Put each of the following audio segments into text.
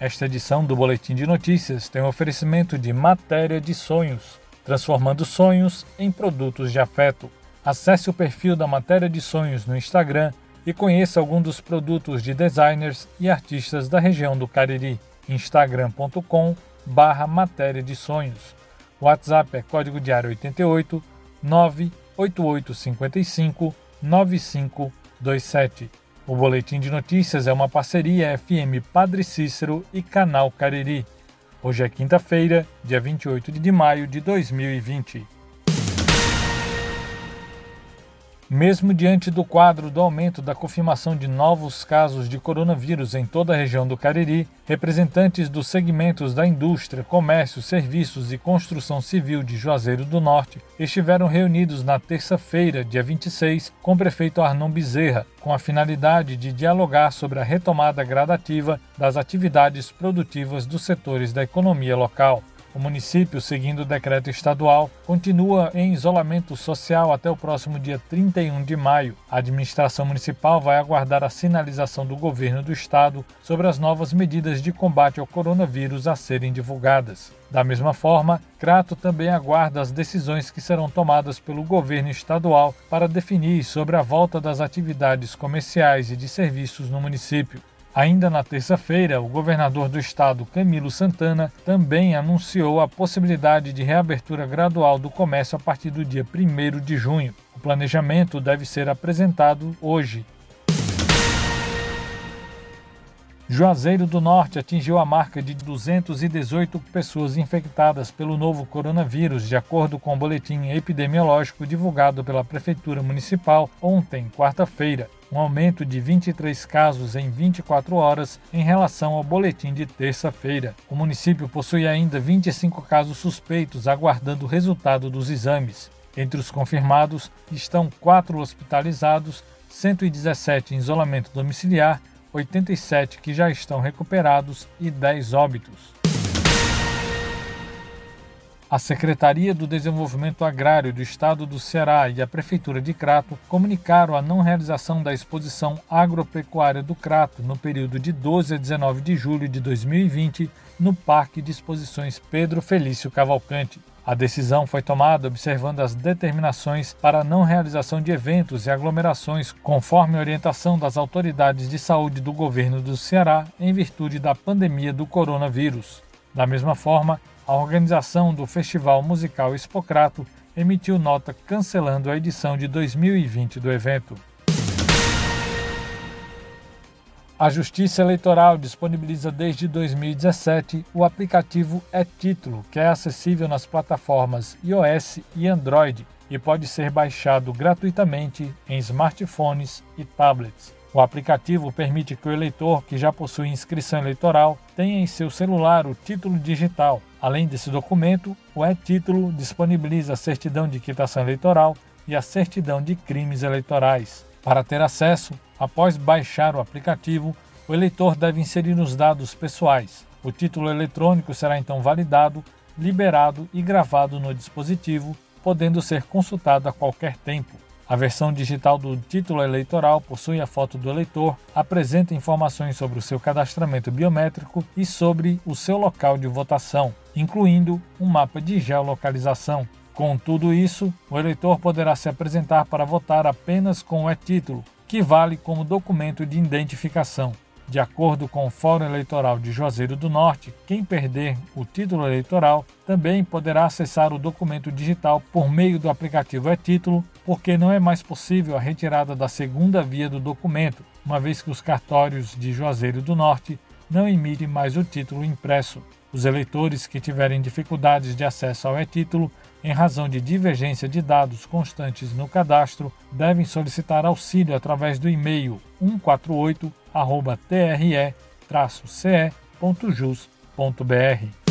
Esta edição do Boletim de Notícias tem um oferecimento de Matéria de Sonhos, transformando sonhos em produtos de afeto. Acesse o perfil da Matéria de Sonhos no Instagram e conheça alguns dos produtos de designers e artistas da região do Cariri. instagram.com barra matéria de sonhos. WhatsApp é código diário 88 98855 9527. O Boletim de Notícias é uma parceria FM Padre Cícero e Canal Cariri. Hoje é quinta-feira, dia 28 de maio de 2020. Mesmo diante do quadro do aumento da confirmação de novos casos de coronavírus em toda a região do Cariri, representantes dos segmentos da indústria, comércio, serviços e construção civil de Juazeiro do Norte estiveram reunidos na terça-feira, dia 26, com o prefeito Arnon Bezerra, com a finalidade de dialogar sobre a retomada gradativa das atividades produtivas dos setores da economia local. O município, seguindo o decreto estadual, continua em isolamento social até o próximo dia 31 de maio. A administração municipal vai aguardar a sinalização do governo do estado sobre as novas medidas de combate ao coronavírus a serem divulgadas. Da mesma forma, Crato também aguarda as decisões que serão tomadas pelo governo estadual para definir sobre a volta das atividades comerciais e de serviços no município. Ainda na terça-feira, o governador do estado, Camilo Santana, também anunciou a possibilidade de reabertura gradual do comércio a partir do dia 1 de junho. O planejamento deve ser apresentado hoje. Juazeiro do Norte atingiu a marca de 218 pessoas infectadas pelo novo coronavírus, de acordo com o boletim epidemiológico divulgado pela Prefeitura Municipal ontem, quarta-feira um aumento de 23 casos em 24 horas em relação ao boletim de terça-feira. O município possui ainda 25 casos suspeitos aguardando o resultado dos exames. Entre os confirmados estão quatro hospitalizados, 117 em isolamento domiciliar, 87 que já estão recuperados e 10 óbitos. A Secretaria do Desenvolvimento Agrário do Estado do Ceará e a Prefeitura de Crato comunicaram a não realização da exposição agropecuária do Crato no período de 12 a 19 de julho de 2020 no Parque de Exposições Pedro Felício Cavalcante. A decisão foi tomada observando as determinações para a não realização de eventos e aglomerações, conforme orientação das autoridades de saúde do governo do Ceará em virtude da pandemia do coronavírus. Da mesma forma, a organização do Festival Musical Expocrato emitiu nota cancelando a edição de 2020 do evento. A Justiça Eleitoral disponibiliza desde 2017 o aplicativo É-Título, que é acessível nas plataformas iOS e Android e pode ser baixado gratuitamente em smartphones e tablets. O aplicativo permite que o eleitor que já possui inscrição eleitoral tenha em seu celular o título digital. Além desse documento, o e-título disponibiliza a certidão de quitação eleitoral e a certidão de crimes eleitorais. Para ter acesso, após baixar o aplicativo, o eleitor deve inserir os dados pessoais. O título eletrônico será então validado, liberado e gravado no dispositivo, podendo ser consultado a qualquer tempo. A versão digital do título eleitoral possui a foto do eleitor, apresenta informações sobre o seu cadastramento biométrico e sobre o seu local de votação, incluindo um mapa de geolocalização. Com tudo isso, o eleitor poderá se apresentar para votar apenas com o e-título, que vale como documento de identificação. De acordo com o Fórum Eleitoral de Juazeiro do Norte, quem perder o título eleitoral também poderá acessar o documento digital por meio do aplicativo e-título, porque não é mais possível a retirada da segunda via do documento, uma vez que os cartórios de Juazeiro do Norte não emitem mais o título impresso. Os eleitores que tiverem dificuldades de acesso ao e-título em razão de divergência de dados constantes no cadastro, devem solicitar auxílio através do e-mail 148-tre-ce.jus.br.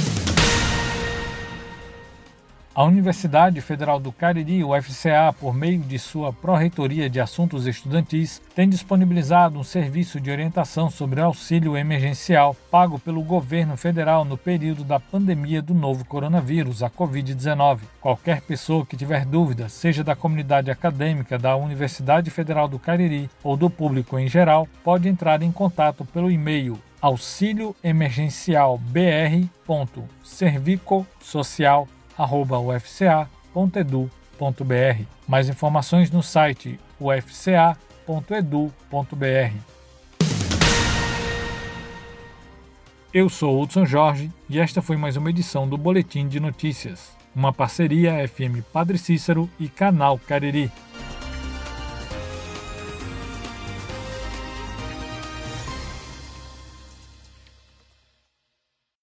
A Universidade Federal do Cariri, UFCA, por meio de sua Pró-Reitoria de Assuntos Estudantis, tem disponibilizado um serviço de orientação sobre auxílio emergencial pago pelo governo federal no período da pandemia do novo coronavírus, a Covid-19. Qualquer pessoa que tiver dúvida, seja da comunidade acadêmica da Universidade Federal do Cariri ou do público em geral, pode entrar em contato pelo e-mail auxilioemergencialbr.servicosocial.ufca.edu.br. Mais informações no site ufca.edu.br. Eu sou Hudson Jorge e esta foi mais uma edição do Boletim de Notícias, uma parceria FM Padre Cícero e Canal Cariri.